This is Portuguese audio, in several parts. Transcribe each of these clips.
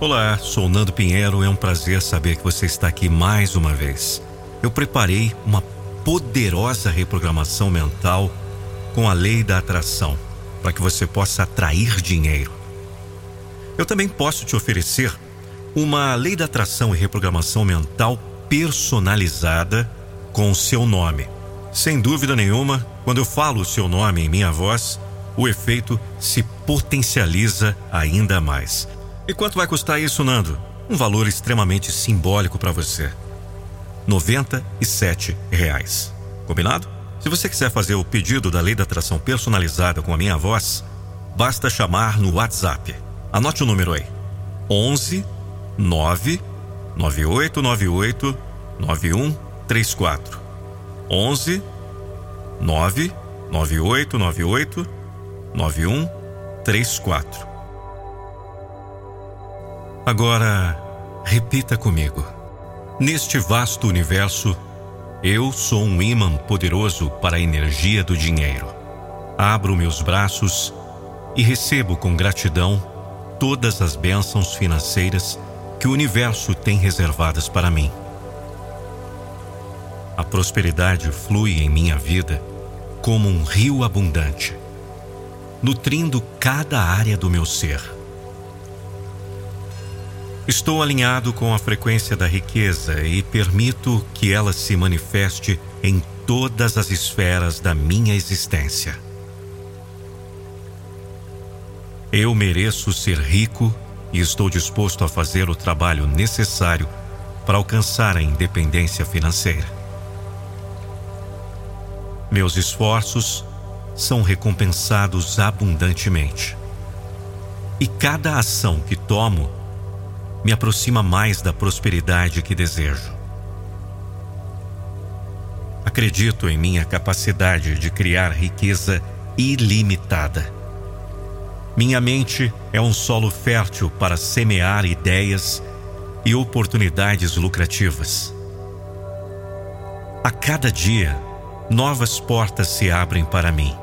Olá, sou Nando Pinheiro. É um prazer saber que você está aqui mais uma vez. Eu preparei uma poderosa reprogramação mental com a lei da atração para que você possa atrair dinheiro. Eu também posso te oferecer uma lei da atração e reprogramação mental personalizada com o seu nome. Sem dúvida nenhuma, quando eu falo o seu nome em minha voz, o efeito se potencializa ainda mais. E quanto vai custar isso, Nando? Um valor extremamente simbólico para você. 97 reais. Combinado? Se você quiser fazer o pedido da lei da atração personalizada com a minha voz, basta chamar no WhatsApp. Anote o número aí. 11 9 9898 9134. 11 9 9898 9134. Agora, repita comigo. Neste vasto universo, eu sou um imã poderoso para a energia do dinheiro. Abro meus braços e recebo com gratidão todas as bênçãos financeiras que o universo tem reservadas para mim. A prosperidade flui em minha vida como um rio abundante, nutrindo cada área do meu ser. Estou alinhado com a frequência da riqueza e permito que ela se manifeste em todas as esferas da minha existência. Eu mereço ser rico e estou disposto a fazer o trabalho necessário para alcançar a independência financeira. Meus esforços são recompensados abundantemente. E cada ação que tomo me aproxima mais da prosperidade que desejo. Acredito em minha capacidade de criar riqueza ilimitada. Minha mente é um solo fértil para semear ideias e oportunidades lucrativas. A cada dia, novas portas se abrem para mim,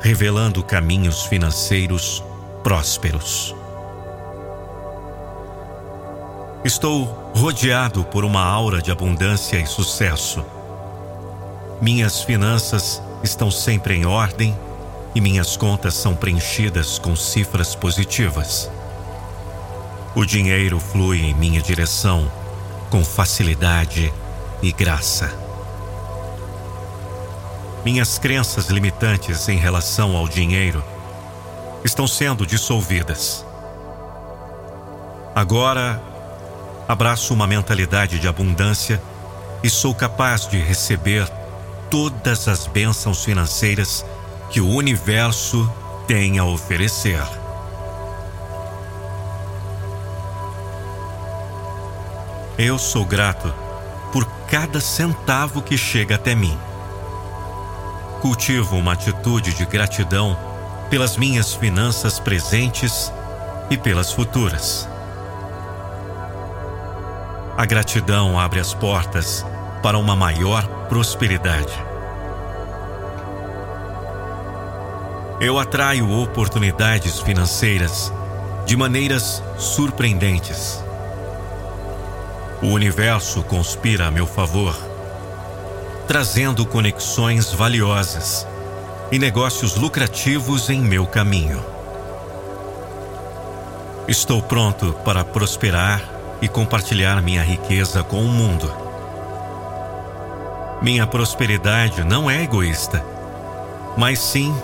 revelando caminhos financeiros prósperos. Estou rodeado por uma aura de abundância e sucesso. Minhas finanças estão sempre em ordem e minhas contas são preenchidas com cifras positivas. O dinheiro flui em minha direção com facilidade e graça. Minhas crenças limitantes em relação ao dinheiro estão sendo dissolvidas. Agora, abraço uma mentalidade de abundância e sou capaz de receber todas as bênçãos financeiras que o universo tem a oferecer. Eu sou grato por cada centavo que chega até mim. Cultivo uma atitude de gratidão pelas minhas finanças presentes e pelas futuras. A gratidão abre as portas para uma maior prosperidade. Eu atraio oportunidades financeiras de maneiras surpreendentes. O universo conspira a meu favor trazendo conexões valiosas e negócios lucrativos em meu caminho. Estou pronto para prosperar e compartilhar minha riqueza com o mundo. Minha prosperidade não é egoísta, mas sim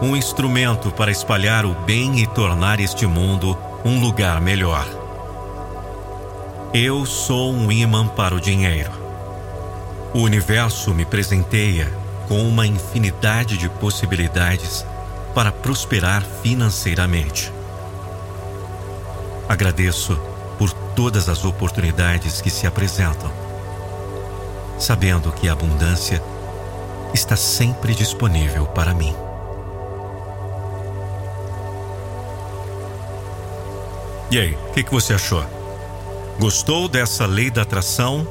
um instrumento para espalhar o bem e tornar este mundo um lugar melhor. Eu sou um imã para o dinheiro. O universo me presenteia com uma infinidade de possibilidades para prosperar financeiramente. Agradeço todas as oportunidades que se apresentam, sabendo que a abundância está sempre disponível para mim. E aí, o que, que você achou? Gostou dessa lei da atração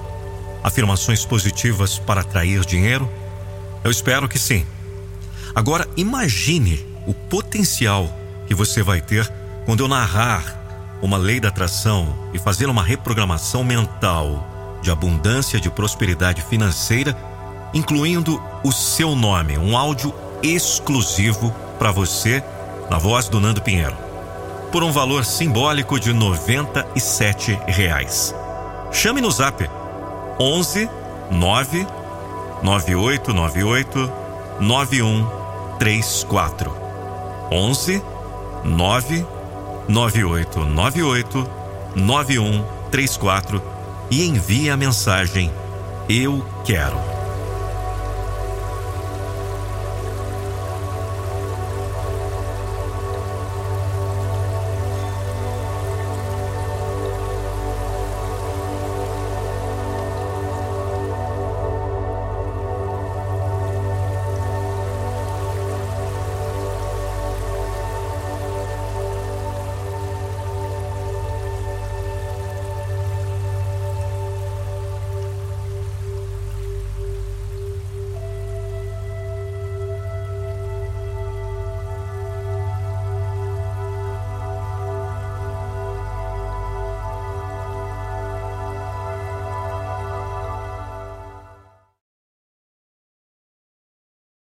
afirmações positivas para atrair dinheiro? Eu espero que sim. Agora, imagine o potencial que você vai ter quando eu narrar uma lei da atração e fazer uma reprogramação mental de abundância de prosperidade financeira, incluindo o seu nome, um áudio exclusivo para você na voz do Nando Pinheiro, por um valor simbólico de 97 reais. Chame no Zap 11 9 9898 9134 11 9 9898 9134 e envie a mensagem Eu quero.